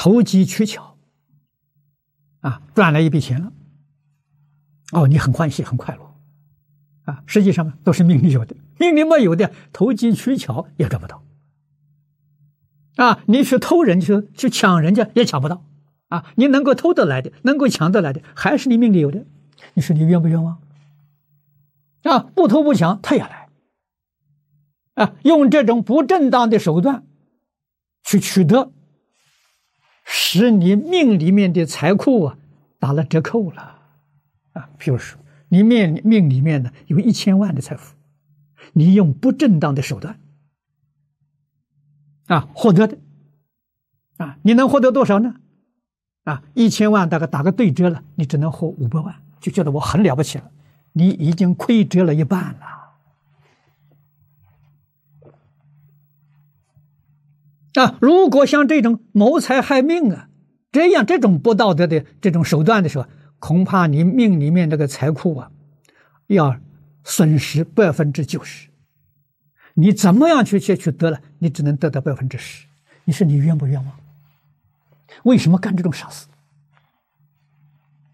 投机取巧，啊，赚了一笔钱了，哦，你很欢喜，很快乐，啊，实际上都是命里有的，命里没有的，投机取巧也得不到，啊，你去偷人去去抢人家也抢不到，啊，你能够偷得来的，能够抢得来的，还是你命里有的，你说你冤不冤枉？啊，不偷不抢他也来，啊，用这种不正当的手段去取得。使你命里面的财库啊打了折扣了，啊，比如说你命命里面呢有一千万的财富，你用不正当的手段啊获得的，啊，你能获得多少呢？啊，一千万大概打个对折了，你只能获五百万，就觉得我很了不起了，你已经亏折了一半了。啊，如果像这种谋财害命啊，这样这种不道德的这种手段的时候，恐怕你命里面这个财库啊，要损失百分之九十。你怎么样去去去得了，你只能得到百分之十。你说你冤不冤枉？为什么干这种傻事？